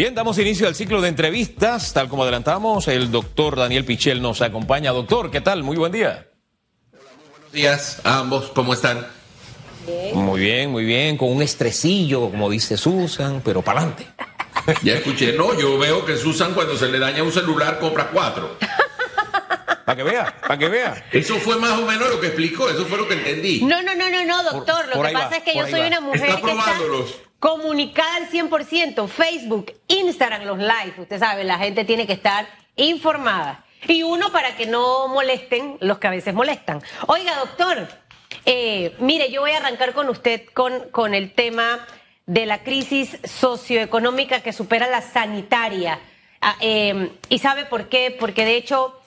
Bien, damos inicio al ciclo de entrevistas. Tal como adelantamos, el doctor Daniel Pichel nos acompaña. Doctor, ¿qué tal? Muy buen día. Hola, muy buenos días a ambos. ¿Cómo están? Muy bien, muy bien. Con un estresillo, como dice Susan, pero para adelante. Ya escuché. No, yo veo que Susan cuando se le daña un celular compra cuatro. Para que vea, para que vea. Eso fue más o menos lo que explicó, eso fue lo que entendí. No, no, no, no, no, doctor. Por- lo que pasa va, es que yo soy va. una mujer Está que está probándolos. Comunicada al 100%. Facebook, Instagram, los live. Usted sabe, la gente tiene que estar informada. Y uno para que no molesten los que a veces molestan. Oiga, doctor, eh, mire, yo voy a arrancar con usted con, con el tema de la crisis socioeconómica que supera la sanitaria. Ah, eh, ¿Y sabe por qué? Porque de hecho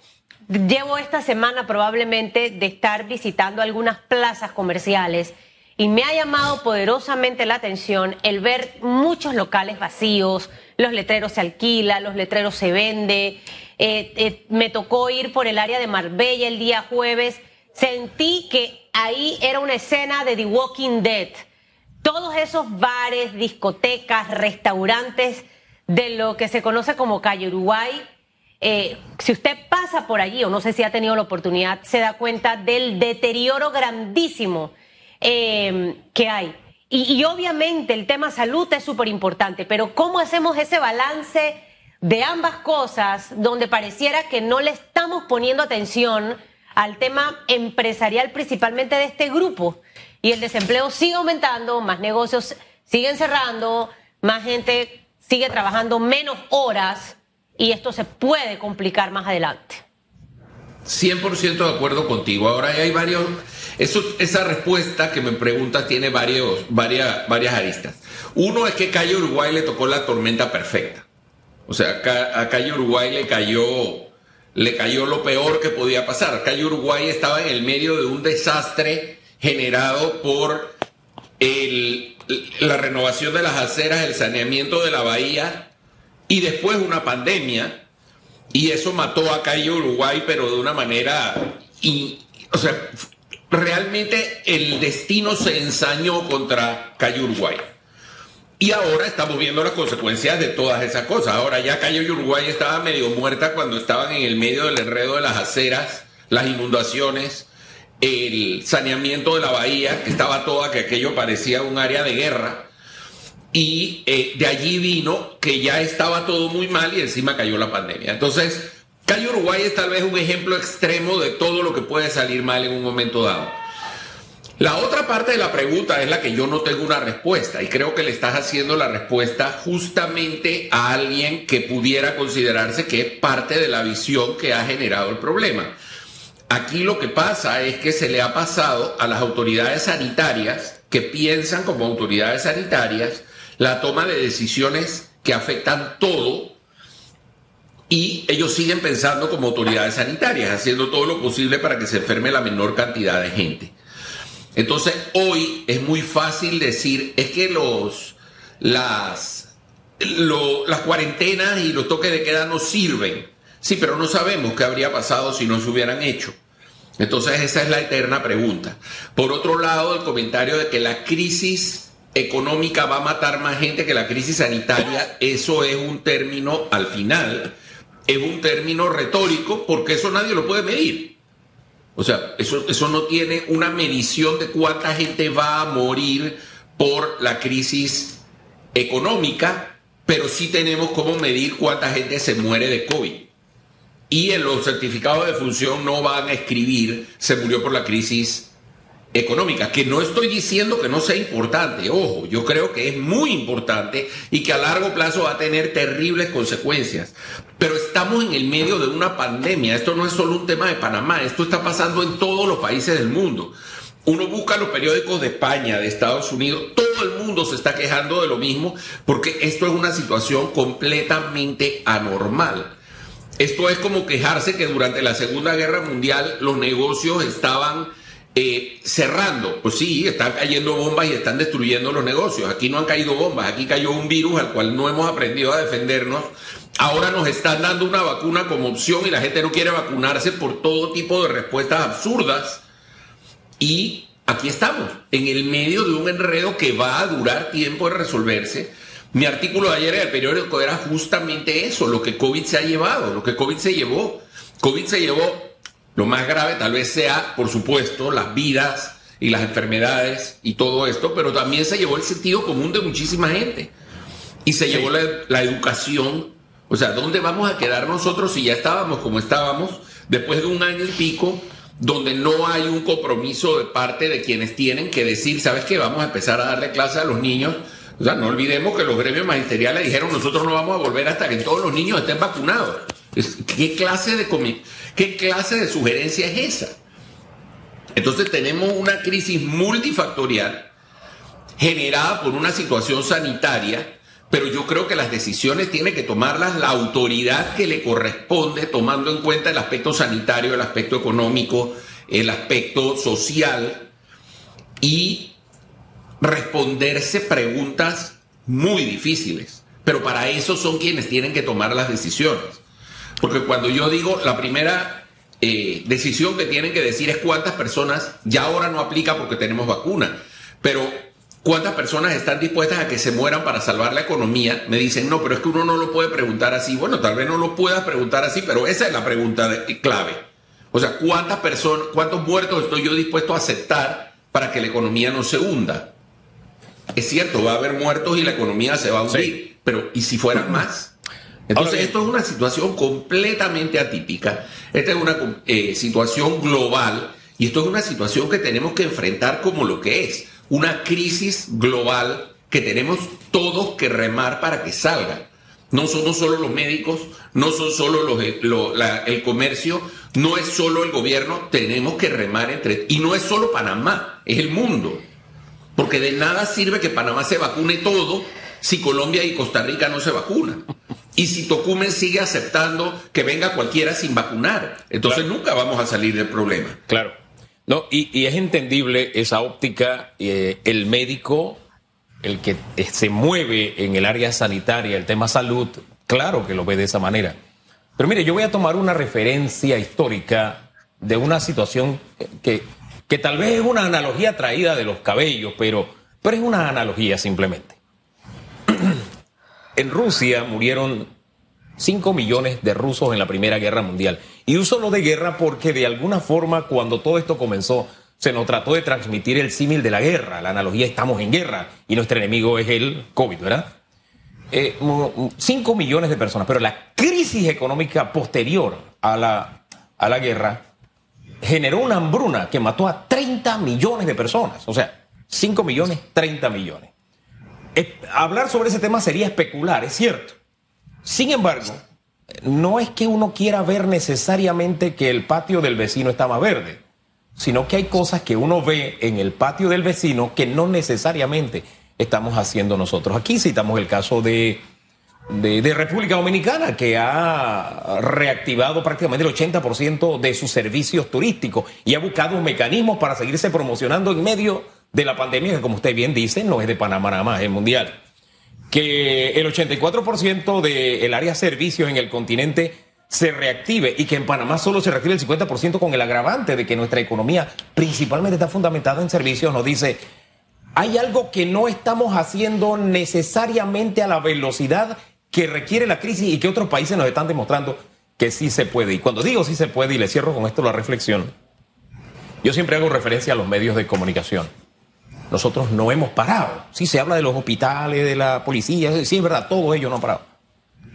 llevo esta semana probablemente de estar visitando algunas plazas comerciales y me ha llamado poderosamente la atención el ver muchos locales vacíos, los letreros se alquilan, los letreros se vende. Eh, eh, me tocó ir por el área de Marbella el día jueves. Sentí que ahí era una escena de The Walking Dead. Todos esos bares, discotecas, restaurantes de lo que se conoce como Calle Uruguay, eh, si usted pasa por allí, o no sé si ha tenido la oportunidad, se da cuenta del deterioro grandísimo eh, que hay. Y, y obviamente el tema salud es súper importante, pero ¿cómo hacemos ese balance de ambas cosas donde pareciera que no le estamos poniendo atención al tema empresarial principalmente de este grupo? Y el desempleo sigue aumentando, más negocios siguen cerrando, más gente sigue trabajando menos horas y esto se puede complicar más adelante. 100% de acuerdo contigo. Ahora hay varios. Esa respuesta que me preguntas tiene varios, varias, varias aristas. Uno es que Calle Uruguay le tocó la tormenta perfecta. O sea, a Calle Uruguay le cayó, le cayó lo peor que podía pasar. Calle Uruguay estaba en el medio de un desastre generado por la renovación de las aceras, el saneamiento de la bahía y después una pandemia y eso mató a Calle Uruguay, pero de una manera. o sea, realmente el destino se ensañó contra Calle Uruguay. Y ahora estamos viendo las consecuencias de todas esas cosas. Ahora ya Calle Uruguay estaba medio muerta cuando estaban en el medio del enredo de las aceras, las inundaciones, el saneamiento de la bahía, que estaba toda, que aquello parecía un área de guerra. Y eh, de allí vino que ya estaba todo muy mal y encima cayó la pandemia. Entonces, Calle Uruguay es tal vez un ejemplo extremo de todo lo que puede salir mal en un momento dado. La otra parte de la pregunta es la que yo no tengo una respuesta y creo que le estás haciendo la respuesta justamente a alguien que pudiera considerarse que es parte de la visión que ha generado el problema. Aquí lo que pasa es que se le ha pasado a las autoridades sanitarias que piensan como autoridades sanitarias la toma de decisiones que afectan todo y ellos siguen pensando como autoridades sanitarias, haciendo todo lo posible para que se enferme la menor cantidad de gente. Entonces, hoy es muy fácil decir, es que los, las, las cuarentenas y los toques de queda no sirven. Sí, pero no sabemos qué habría pasado si no se hubieran hecho. Entonces, esa es la eterna pregunta. Por otro lado, el comentario de que la crisis económica va a matar más gente que la crisis sanitaria, eso es un término, al final, es un término retórico porque eso nadie lo puede medir. O sea, eso, eso no tiene una medición de cuánta gente va a morir por la crisis económica, pero sí tenemos cómo medir cuánta gente se muere de COVID. Y en los certificados de función no van a escribir se murió por la crisis económica, que no estoy diciendo que no sea importante, ojo, yo creo que es muy importante y que a largo plazo va a tener terribles consecuencias. Pero estamos en el medio de una pandemia, esto no es solo un tema de Panamá, esto está pasando en todos los países del mundo. Uno busca los periódicos de España, de Estados Unidos, todo el mundo se está quejando de lo mismo porque esto es una situación completamente anormal. Esto es como quejarse que durante la Segunda Guerra Mundial los negocios estaban eh, cerrando. Pues sí, están cayendo bombas y están destruyendo los negocios. Aquí no han caído bombas, aquí cayó un virus al cual no hemos aprendido a defendernos. Ahora nos están dando una vacuna como opción y la gente no quiere vacunarse por todo tipo de respuestas absurdas. Y aquí estamos, en el medio de un enredo que va a durar tiempo en resolverse, Mi artículo de ayer en el periódico era justamente eso, lo que COVID se ha llevado, lo que COVID se llevó. COVID se llevó, lo más grave tal vez sea, por supuesto, las vidas y las enfermedades y todo esto, pero también se llevó el sentido común de muchísima gente. Y se llevó la, la educación. O sea, ¿dónde vamos a quedar nosotros si ya estábamos como estábamos después de un año y pico donde no hay un compromiso de parte de quienes tienen que decir, ¿sabes qué? Vamos a empezar a darle clase a los niños o sea, no olvidemos que los gremios magisteriales dijeron nosotros no vamos a volver hasta que todos los niños estén vacunados. ¿Qué clase de, qué clase de sugerencia es esa? Entonces tenemos una crisis multifactorial generada por una situación sanitaria, pero yo creo que las decisiones tiene que tomarlas la autoridad que le corresponde, tomando en cuenta el aspecto sanitario, el aspecto económico, el aspecto social y responderse preguntas muy difíciles, pero para eso son quienes tienen que tomar las decisiones. Porque cuando yo digo la primera eh, decisión que tienen que decir es cuántas personas, ya ahora no aplica porque tenemos vacuna, pero cuántas personas están dispuestas a que se mueran para salvar la economía, me dicen, no, pero es que uno no lo puede preguntar así. Bueno, tal vez no lo puedas preguntar así, pero esa es la pregunta clave. O sea, ¿cuántas personas, cuántos muertos estoy yo dispuesto a aceptar para que la economía no se hunda? es cierto, va a haber muertos y la economía se va a hundir, pero ¿y si fueran más? Entonces, esto es una situación completamente atípica. Esta es una eh, situación global y esto es una situación que tenemos que enfrentar como lo que es, una crisis global que tenemos todos que remar para que salga. No somos solo los médicos, no son solo los, eh, el comercio, no es solo el gobierno, tenemos que remar entre... Y no es solo Panamá, es el mundo. Porque de nada sirve que Panamá se vacune todo si Colombia y Costa Rica no se vacunan. Y si Tocumen sigue aceptando que venga cualquiera sin vacunar. Entonces nunca vamos a salir del problema. Claro. No, y, es entendible esa óptica. Eh, el médico, el que eh, se mueve en el área sanitaria, el tema salud, claro que lo ve de esa manera. Pero mire, yo voy a tomar una referencia histórica de una situación que que tal vez es una analogía traída de los cabellos, pero, pero es una analogía simplemente. En Rusia murieron 5 millones de rusos en la Primera Guerra Mundial. Y uso lo de guerra porque de alguna forma cuando todo esto comenzó se nos trató de transmitir el símil de la guerra, la analogía estamos en guerra y nuestro enemigo es el COVID, ¿verdad? 5 eh, millones de personas, pero la crisis económica posterior a la, a la guerra generó una hambruna que mató a 30 millones de personas. O sea, 5 millones, 30 millones. Hablar sobre ese tema sería especular, es cierto. Sin embargo, no es que uno quiera ver necesariamente que el patio del vecino está más verde, sino que hay cosas que uno ve en el patio del vecino que no necesariamente estamos haciendo nosotros. Aquí citamos el caso de de, República Dominicana, que ha reactivado prácticamente el 80% de sus servicios turísticos y ha buscado mecanismos para seguirse promocionando en medio de la pandemia, que como usted bien dice, no es de Panamá nada más, es mundial. Que el 84% del área de servicios en el continente se reactive y que en Panamá solo se reactive el 50% con el agravante de que nuestra economía principalmente está fundamentada en servicios, nos dice, hay algo que no estamos haciendo necesariamente a la velocidad que requiere la crisis y que otros países nos están demostrando que sí se puede. Y cuando digo sí se puede, y le cierro con esto la reflexión, yo siempre hago referencia a los medios de comunicación. Nosotros no hemos parado. Sí se habla de los hospitales, de la policía, sí es verdad, todo ello no ha parado.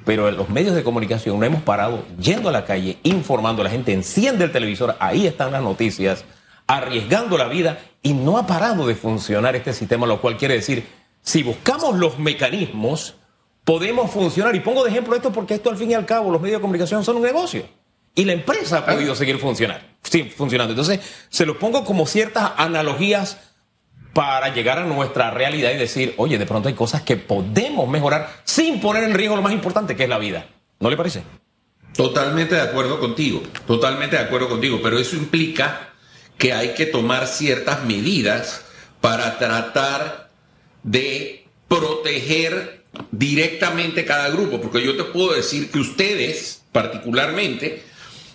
Pero los medios de comunicación no hemos parado yendo a la calle, informando a la gente, enciende el televisor, ahí están las noticias, arriesgando la vida y no ha parado de funcionar este sistema, lo cual quiere decir, si buscamos los mecanismos, podemos funcionar. Y pongo de ejemplo esto porque esto al fin y al cabo los medios de comunicación son un negocio. Y la empresa ha podido seguir funcionar, sí, funcionando. Entonces, se lo pongo como ciertas analogías para llegar a nuestra realidad y decir, oye, de pronto hay cosas que podemos mejorar sin poner en riesgo lo más importante, que es la vida. ¿No le parece? Totalmente de acuerdo contigo, totalmente de acuerdo contigo, pero eso implica que hay que tomar ciertas medidas para tratar de proteger directamente cada grupo, porque yo te puedo decir que ustedes particularmente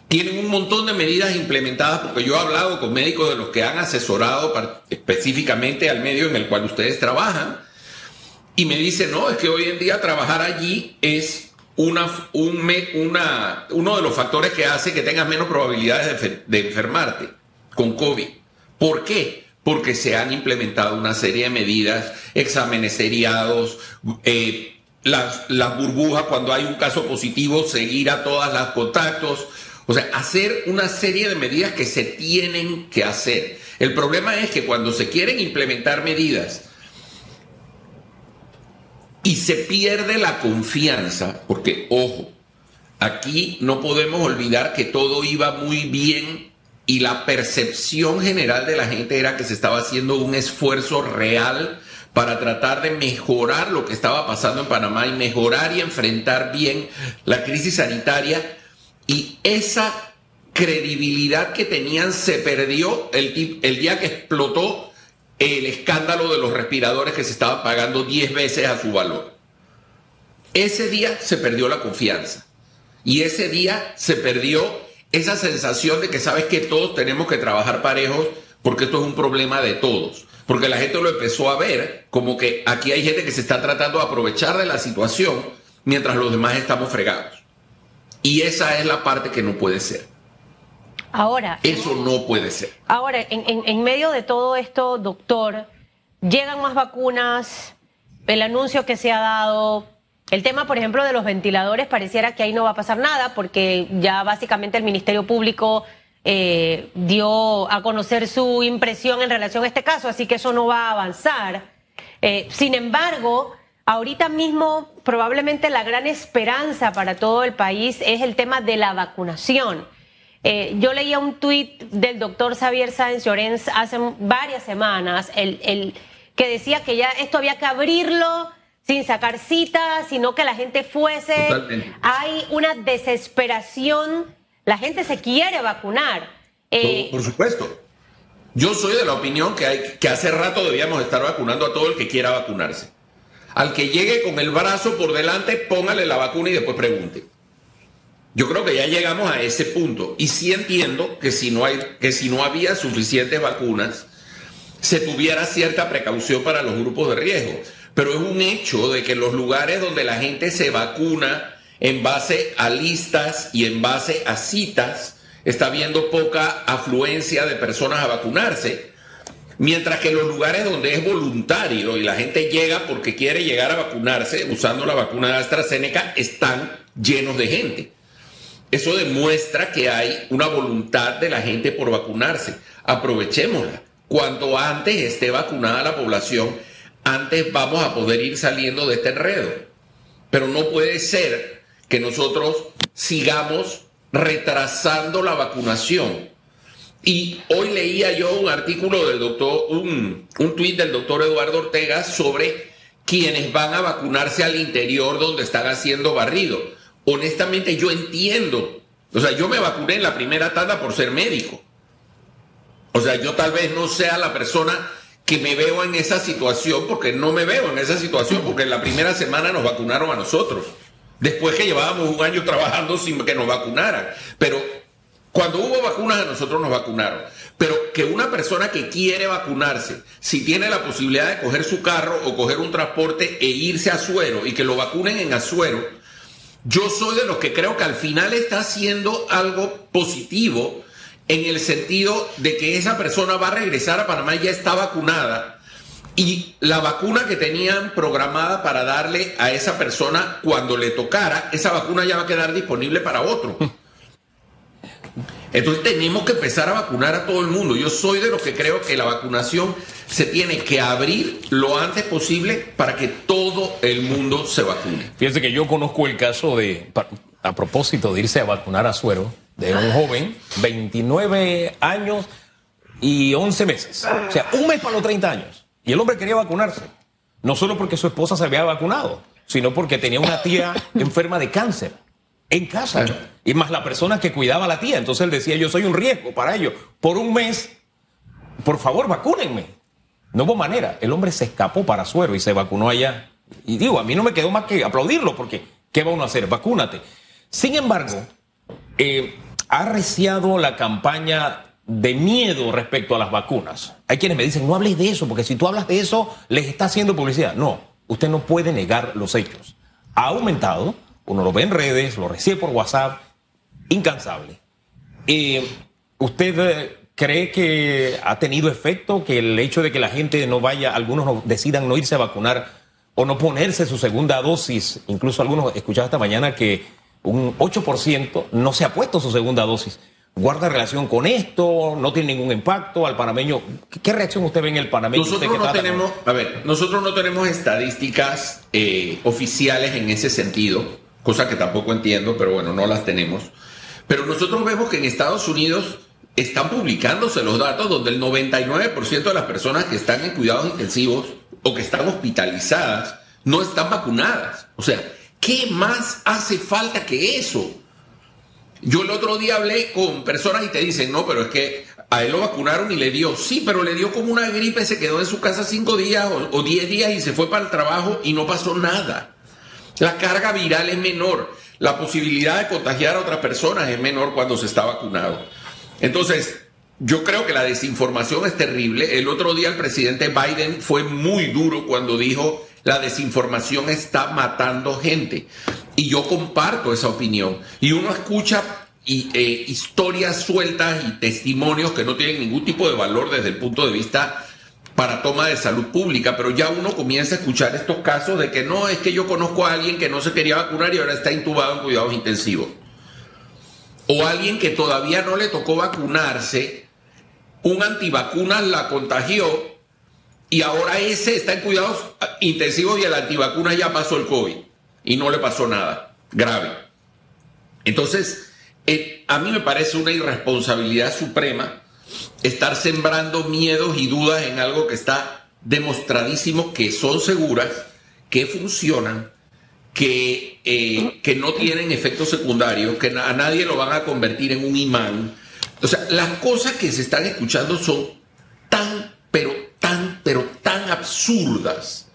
tienen un montón de medidas implementadas, porque yo he hablado con médicos de los que han asesorado específicamente al medio en el cual ustedes trabajan, Y me dice, no, es que hoy en día trabajar allí es una, un, una, uno de los factores que hace que tengas menos probabilidades de, de enfermarte con COVID. ¿Por qué? Porque se han implementado una serie de medidas, exámenes seriados, eh, las, las burbujas cuando hay un caso positivo, seguir a todas las contactos. O sea, hacer una serie de medidas que se tienen que hacer. El problema es que cuando se quieren implementar medidas y se pierde la confianza, porque ojo, aquí no podemos olvidar que todo iba muy bien y la percepción general de la gente era que se estaba haciendo un esfuerzo real para tratar de mejorar lo que estaba pasando en Panamá y mejorar y enfrentar bien la crisis sanitaria y esa credibilidad que tenían se perdió el, día que explotó el escándalo de los respiradores que se estaban pagando 10 veces a su valor. Ese día se perdió la confianza y ese día se perdió esa sensación de que sabes que todos tenemos que trabajar parejos porque esto es un problema de todos. Porque la gente lo empezó a ver como que aquí hay gente que se está tratando de aprovechar de la situación mientras los demás estamos fregados. Y esa es la parte que no puede ser. Ahora. Eso no puede ser. Ahora, en, medio de todo esto, doctor, llegan más vacunas, el anuncio que se ha dado, el tema, por ejemplo, de los ventiladores, pareciera que ahí no va a pasar nada, porque ya básicamente el Ministerio Público eh, dio a conocer su impresión en relación a este caso, así que eso no va a avanzar. Eh, sin embargo, ahorita mismo probablemente la gran esperanza para todo el país es el tema de la vacunación. Eh, yo leía un tuit del doctor Xavier Sáenz Llorens hace varias semanas, el, que decía que ya esto había que abrirlo sin sacar citas, sino que la gente fuese. Hay una desesperación, la gente se quiere vacunar. Eh, por, supuesto. Yo soy de la opinión que, hay, que hace rato debíamos estar vacunando a todo el que quiera vacunarse. Al que llegue con el brazo por delante, póngale la vacuna y después pregunte. Yo creo que ya llegamos a ese punto. Y sí entiendo que si no hay que si no había suficientes vacunas se tuviera cierta precaución para los grupos de riesgo, pero es un hecho de que los lugares donde la gente se vacuna en base a listas y en base a citas está habiendo poca afluencia de personas a vacunarse, mientras que los lugares donde es voluntario y la gente llega porque quiere llegar a vacunarse usando la vacuna de AstraZeneca están llenos de gente. Eso demuestra que hay una voluntad de la gente por vacunarse. Aprovechémosla. Cuanto antes esté vacunada la población, antes vamos a poder ir saliendo de este enredo. Pero no puede ser que nosotros sigamos retrasando la vacunación. Y hoy leía yo un artículo del doctor, un, un tuit del doctor Eduardo Ortega sobre quienes van a vacunarse al interior donde están haciendo barrido honestamente yo entiendo, o sea, yo me vacuné en la primera tanda por ser médico. O sea, yo tal vez no sea la persona que me veo en esa situación, porque no me veo en esa situación, porque en la primera semana nos vacunaron a nosotros, después que llevábamos un año trabajando sin que nos vacunaran. Pero cuando hubo vacunas a nosotros nos vacunaron. Pero que una persona que quiere vacunarse, si tiene la posibilidad de coger su carro o coger un transporte e irse a Suero y que lo vacunen en Azuero, yo soy de los que creo que al final está haciendo algo positivo en el sentido de que esa persona va a regresar a Panamá y ya está vacunada y la vacuna que tenían programada para darle a esa persona cuando le tocara, esa vacuna ya va a quedar disponible para otro. Entonces tenemos que empezar a vacunar a todo el mundo. Yo soy de los que creo que la vacunación se tiene que abrir lo antes posible para que todo el mundo se vacune. Fíjense que yo conozco el caso de, a propósito de irse a vacunar a suero, de un joven, 29 años y 11 meses. O sea, un mes para los 30 años. Y el hombre quería vacunarse. No solo porque su esposa se había vacunado, sino porque tenía una tía enferma de cáncer en casa. Y más la persona que cuidaba a la tía. Entonces él decía, yo soy un riesgo para ellos. Por un mes, por favor, vacúnenme. No hubo manera. El hombre se escapó para Suero y se vacunó allá. Y digo, a mí no me quedó más que aplaudirlo porque ¿qué va uno a hacer? Vacúnate. Sin embargo, eh, ha arreciado la campaña de miedo respecto a las vacunas. Hay quienes me dicen, no hables de eso, porque si tú hablas de eso, les está haciendo publicidad. No, usted no puede negar los hechos. Ha aumentado, uno lo ve en redes, lo recibe por WhatsApp, incansable. Eh, ¿Usted eh, cree que ha tenido efecto que el hecho de que la gente no vaya, algunos decidan no irse a vacunar o no ponerse su segunda dosis? Incluso algunos, escuchaba esta mañana que un 8% no se ha puesto su segunda dosis. ¿Guarda relación con esto? ¿No tiene ningún impacto al panameño? ¿Qué reacción usted ve en el panameño? Nosotros no tenemos, a ver, nosotros no tenemos estadísticas eh, oficiales en ese sentido, cosa que tampoco entiendo, pero bueno, no las tenemos. Pero nosotros vemos que en Estados Unidos están publicándose los datos donde el 99% de las personas que están en cuidados intensivos o que están hospitalizadas no están vacunadas. O sea, ¿qué más hace falta que eso? Yo el otro día hablé con personas y te dicen, no, pero es que a él lo vacunaron y le dio, sí, pero le dio como una gripe, se quedó en su casa cinco días o, o diez días y se fue para el trabajo y no pasó nada. La carga viral es menor, la posibilidad de contagiar a otras personas es menor cuando se está vacunado. Entonces, yo creo que la desinformación es terrible. El otro día el presidente Biden fue muy duro cuando dijo la desinformación está matando gente. Y yo comparto esa opinión. Y uno escucha eh, historias sueltas y testimonios que no tienen ningún tipo de valor desde el punto de vista para toma de salud pública, pero ya uno comienza a escuchar estos casos de que no, es que yo conozco a alguien que no se quería vacunar y ahora está intubado en cuidados intensivos o alguien que todavía no le tocó vacunarse, un antivacunas la contagió y ahora ese está en cuidados intensivos y el antivacuna ya pasó el COVID y no le pasó nada grave. Entonces, eh, a mí me parece una irresponsabilidad suprema estar sembrando miedos y dudas en algo que está demostradísimo que son seguras, que funcionan que, eh, que no tienen efectos secundarios, que a nadie lo van a convertir en un imán. O sea, las cosas que se están escuchando son tan, pero tan, pero tan absurdas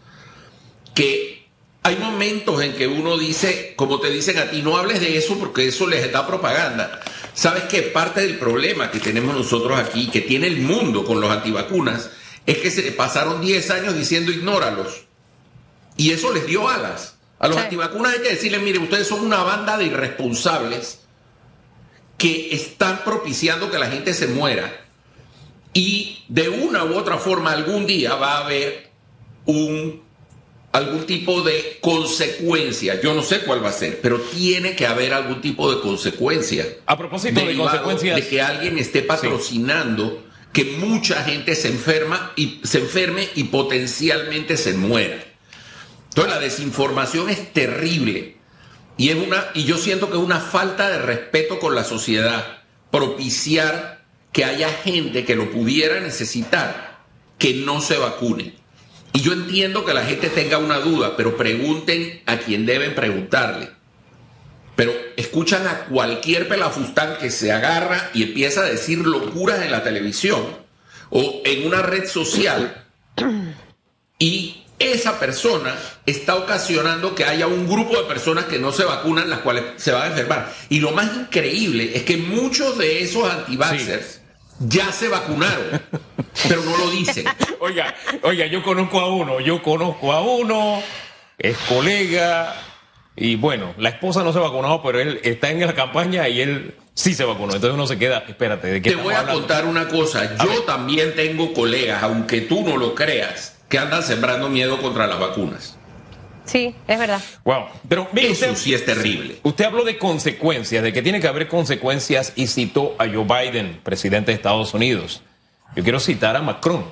que hay momentos en que uno dice, como te dicen a ti, no hables de eso porque eso les da propaganda. ¿Sabes que parte del problema que tenemos nosotros aquí, que tiene el mundo con los antivacunas, es que se pasaron 10 años diciendo ignóralos? Y eso les dio alas. A los antivacunas hay que decirles, mire, ustedes son una banda de irresponsables que están propiciando que la gente se muera. Y de una u otra forma, algún día va a haber un, algún tipo de consecuencia. Yo no sé cuál va a ser, pero tiene que haber algún tipo de consecuencia. A propósito de consecuencias. De que alguien esté patrocinando que mucha gente se enferma y se enferme y potencialmente se muera. Entonces la desinformación es terrible y, es una, y yo siento que es una falta de respeto con la sociedad propiciar que haya gente que lo pudiera necesitar que no se vacune. Y yo entiendo que la gente tenga una duda, pero pregunten a quien deben preguntarle. Pero escuchan a cualquier pelafustán que se agarra y empieza a decir locuras en la televisión o en una red social y esa persona está ocasionando que haya un grupo de personas que no se vacunan, las cuales se van a enfermar. Y lo más increíble es que muchos de esos anti ya se vacunaron, pero no lo dicen. Oiga, oiga, yo conozco a uno, yo conozco a uno, es colega, y bueno, la esposa no se vacunó, pero él está en la campaña y él sí se vacunó. Entonces uno se queda, espérate, ¿de qué Te voy a contar una cosa, yo también tengo colegas, aunque tú no lo creas que andan sembrando miedo contra las vacunas. Sí, es verdad. Wow. Pero mire, Eso sí es terrible. Usted habló de consecuencias, de que tiene que haber consecuencias y citó a Joe Biden, presidente de Estados Unidos. Yo quiero citar a Macron,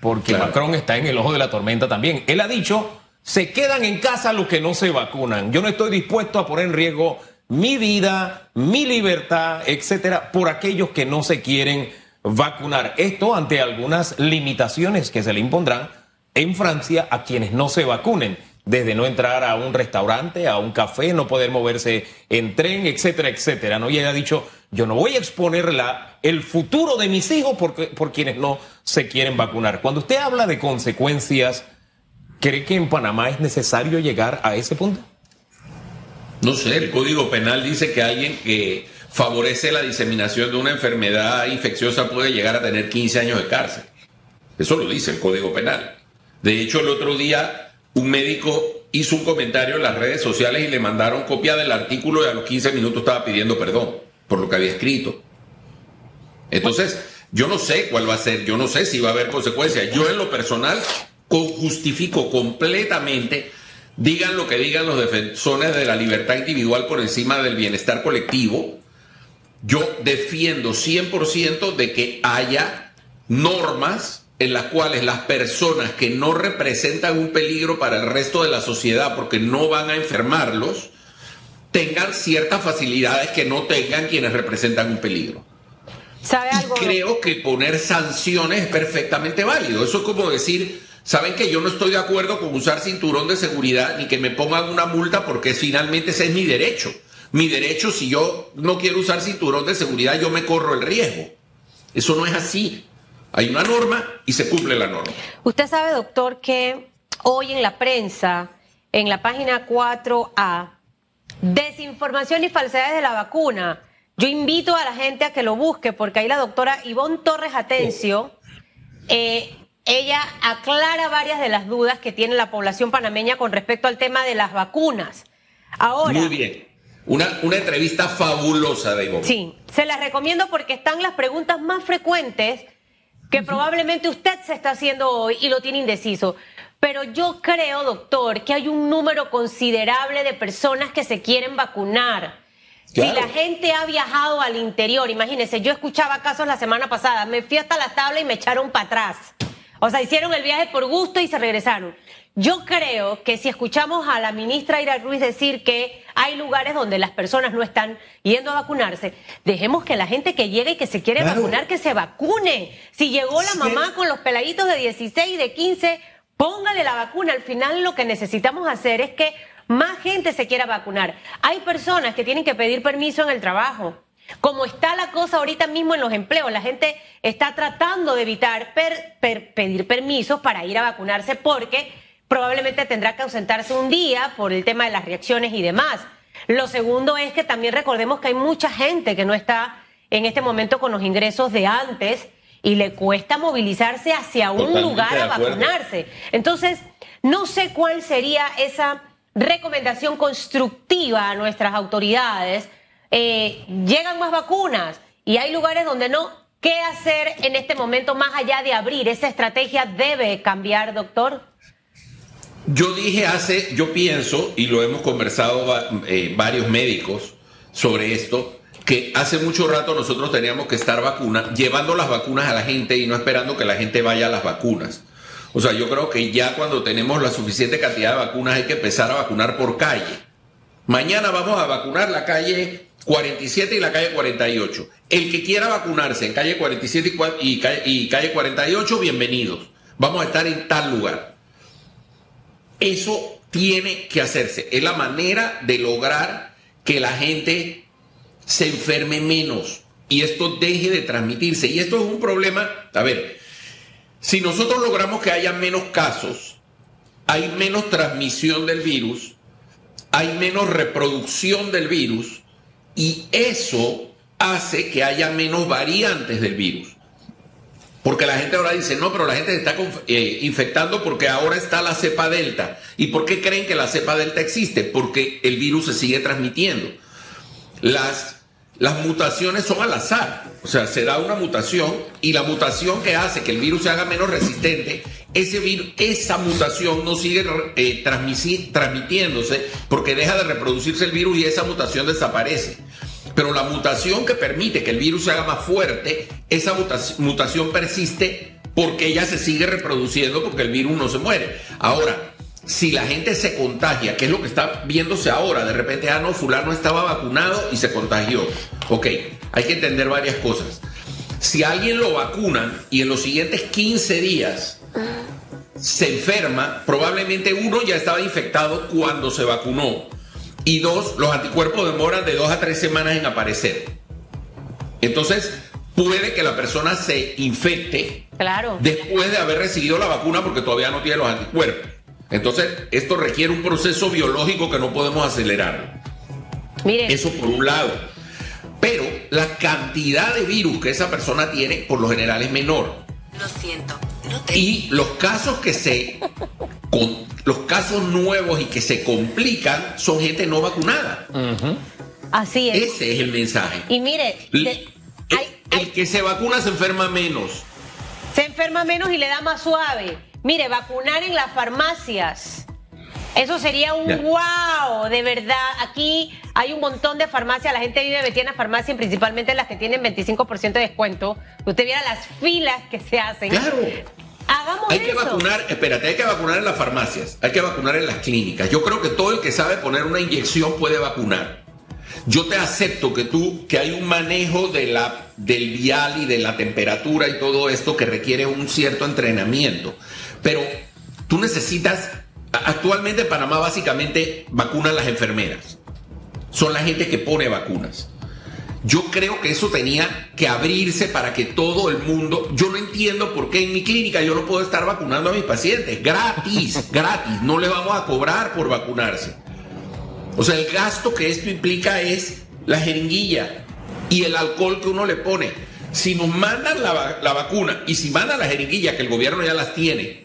porque Macron está en el ojo de la tormenta también. Él ha dicho, se quedan en casa los que no se vacunan. Yo no estoy dispuesto a poner en riesgo mi vida, mi libertad, etcétera, por aquellos que no se quieren vacunar. Esto ante algunas limitaciones que se le impondrán en Francia a quienes no se vacunen, desde no entrar a un restaurante, a un café, no poder moverse en tren, etcétera, etcétera. ¿no? Y ella ha dicho, yo no voy a exponer el futuro de mis hijos porque, por quienes no se quieren vacunar. Cuando usted habla de consecuencias, ¿cree que en Panamá es necesario llegar a ese punto? No sé, el Código Penal dice que alguien que favorece la diseminación de una enfermedad infecciosa puede llegar a tener 15 años de cárcel. Eso lo dice el Código Penal. De hecho, el otro día un médico hizo un comentario en las redes sociales y le mandaron copia del artículo y a los 15 minutos estaba pidiendo perdón por lo que había escrito. Entonces, yo no sé cuál va a ser, yo no sé si va a haber consecuencias. Yo en lo personal justifico completamente, digan lo que digan los defensores de la libertad individual por encima del bienestar colectivo, yo defiendo 100% de que haya normas en las cuales las personas que no representan un peligro para el resto de la sociedad porque no van a enfermarlos, tengan ciertas facilidades que no tengan quienes representan un peligro. ¿Sabe algo? creo que poner sanciones es perfectamente válido. Eso es como decir, saben que yo no estoy de acuerdo con usar cinturón de seguridad ni que me pongan una multa porque finalmente ese es mi derecho. Mi derecho, si yo no quiero usar cinturón de seguridad, yo me corro el riesgo. Eso no es así. Hay una norma y se cumple la norma. Usted sabe, doctor, que hoy en la prensa, en la página 4A, desinformación y falsedades de la vacuna. Yo invito a la gente a que lo busque porque ahí la doctora Ivonne Torres Atencio, eh, ella aclara varias de las dudas que tiene la población panameña con respecto al tema de las vacunas. Ahora, Muy bien. Una, una entrevista fabulosa de Ivonne. Sí, se las recomiendo porque están las preguntas más frecuentes que probablemente usted se está haciendo hoy y lo tiene indeciso. Pero yo creo, doctor, que hay un número considerable de personas que se quieren vacunar. Claro. Si la gente ha viajado al interior, imagínense, yo escuchaba casos la semana pasada, me fui hasta la tabla y me echaron para atrás. O sea, hicieron el viaje por gusto y se regresaron. Yo creo que si escuchamos a la ministra Ira Ruiz decir que hay lugares donde las personas no están yendo a vacunarse, dejemos que la gente que llegue y que se quiere Claro. vacunar, que se vacune. Si llegó la mamá con los peladitos de 16 y de 15, póngale la vacuna. Al final lo que necesitamos hacer es que más gente se quiera vacunar. Hay personas que tienen que pedir permiso en el trabajo. Como está la cosa ahorita mismo en los empleos, la gente está tratando de evitar pedir permisos para ir a vacunarse porque probablemente tendrá que ausentarse un día por el tema de las reacciones y demás. Lo segundo es que también recordemos que hay mucha gente que no está en este momento con los ingresos de antes y le cuesta movilizarse hacia un Totalmente lugar a vacunarse. Entonces, no sé cuál sería esa recomendación constructiva a nuestras autoridades. Eh, llegan más vacunas y hay lugares donde no. ¿Qué hacer en este momento más allá de abrir? ¿Esa estrategia debe cambiar, doctor? Yo dije hace, yo pienso, y lo hemos conversado eh, varios médicos sobre esto, que hace mucho rato nosotros teníamos que estar vacuna, llevando las vacunas a la gente y no esperando que la gente vaya a las vacunas. O sea, yo creo que ya cuando tenemos la suficiente cantidad de vacunas hay que empezar a vacunar por calle. Mañana vamos a vacunar la calle 47 y la calle 48. El que quiera vacunarse en calle 47 y y calle 48, bienvenidos. Vamos a estar en tal lugar. Eso tiene que hacerse. Es la manera de lograr que la gente se enferme menos y esto deje de transmitirse. Y esto es un problema, a ver, si nosotros logramos que haya menos casos, hay menos transmisión del virus, hay menos reproducción del virus y eso hace que haya menos variantes del virus. Porque la gente ahora dice, no, pero la gente se está eh, infectando porque ahora está la cepa delta. ¿Y por qué creen que la cepa delta existe? Porque el virus se sigue transmitiendo. Las, las mutaciones son al azar. O sea, se da una mutación y la mutación que hace que el virus se haga menos resistente, ese virus, esa mutación no sigue eh, transmitiéndose porque deja de reproducirse el virus y esa mutación desaparece. Pero la mutación que permite que el virus se haga más fuerte, esa muta- mutación persiste porque ella se sigue reproduciendo porque el virus no se muere. Ahora, si la gente se contagia, que es lo que está viéndose ahora, de repente, ah, no, fulano estaba vacunado y se contagió. Ok, hay que entender varias cosas. Si alguien lo vacunan y en los siguientes 15 días se enferma, probablemente uno ya estaba infectado cuando se vacunó. Y dos, los anticuerpos demoran de dos a tres semanas en aparecer. Entonces, puede que la persona se infecte Claro. después de haber recibido la vacuna porque todavía no tiene los anticuerpos. Entonces, esto requiere un proceso biológico que no podemos acelerar. Mire, Eso por un lado. Pero la cantidad de virus que esa persona tiene, por lo general, es menor. Lo siento, no te... Y los casos que se con los casos nuevos y que se complican son gente no vacunada. Así es. Ese es el mensaje. Y mire, el, que se vacuna se enferma menos. se enferma menos y le da más suave. Mire, vacunar en las farmacias. Eso sería un wow, de verdad. Aquí hay un montón de farmacias, la gente vive metida en la farmacia, y principalmente las que tienen 25% de descuento. Usted viera las filas que se hacen. Claro. Hagamos Hay que vacunar, espérate, hay que vacunar en las farmacias, hay que vacunar en las clínicas. Yo creo que todo el que sabe poner una inyección puede vacunar. Yo te acepto que tú, que hay un manejo de la, del vial y de la temperatura y todo esto que requiere un cierto entrenamiento. Pero tú necesitas, a- actualmente en Panamá básicamente vacunan las enfermeras. Son la gente que pone vacunas. Yo creo que eso tenía que abrirse para que todo el mundo. Yo no entiendo por qué en mi clínica yo no puedo estar vacunando a mis pacientes. Gratis, gratis. No le vamos a cobrar por vacunarse. O sea, el gasto que esto implica es la jeringuilla y el alcohol que uno le pone. Si nos mandan la, la vacuna y si mandan la jeringuilla, que el gobierno ya las tiene,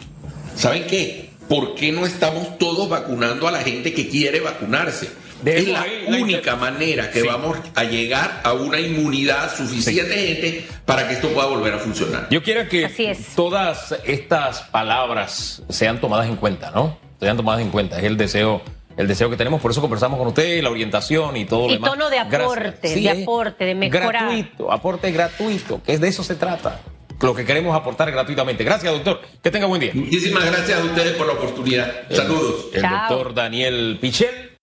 ¿saben qué? ¿Por qué no estamos todos vacunando a la gente que quiere vacunarse? De es la ahí única manera que Sí. vamos a llegar a una inmunidad suficiente gente para que esto pueda volver a funcionar. Yo quiero que Así es. todas estas palabras sean tomadas en cuenta, ¿no? Sean tomadas en cuenta. Es el deseo, el deseo que tenemos. Por eso conversamos con usted, la orientación y todo lo Y demás. tono de aporte, de es aporte, de mejorar. Gratuito, aporte gratuito, que es de eso se trata. Lo que queremos aportar gratuitamente. Gracias, doctor. Que tenga buen día. Muchísimas gracias a ustedes por la oportunidad. Saludos. El Chao. doctor Daniel Pichel.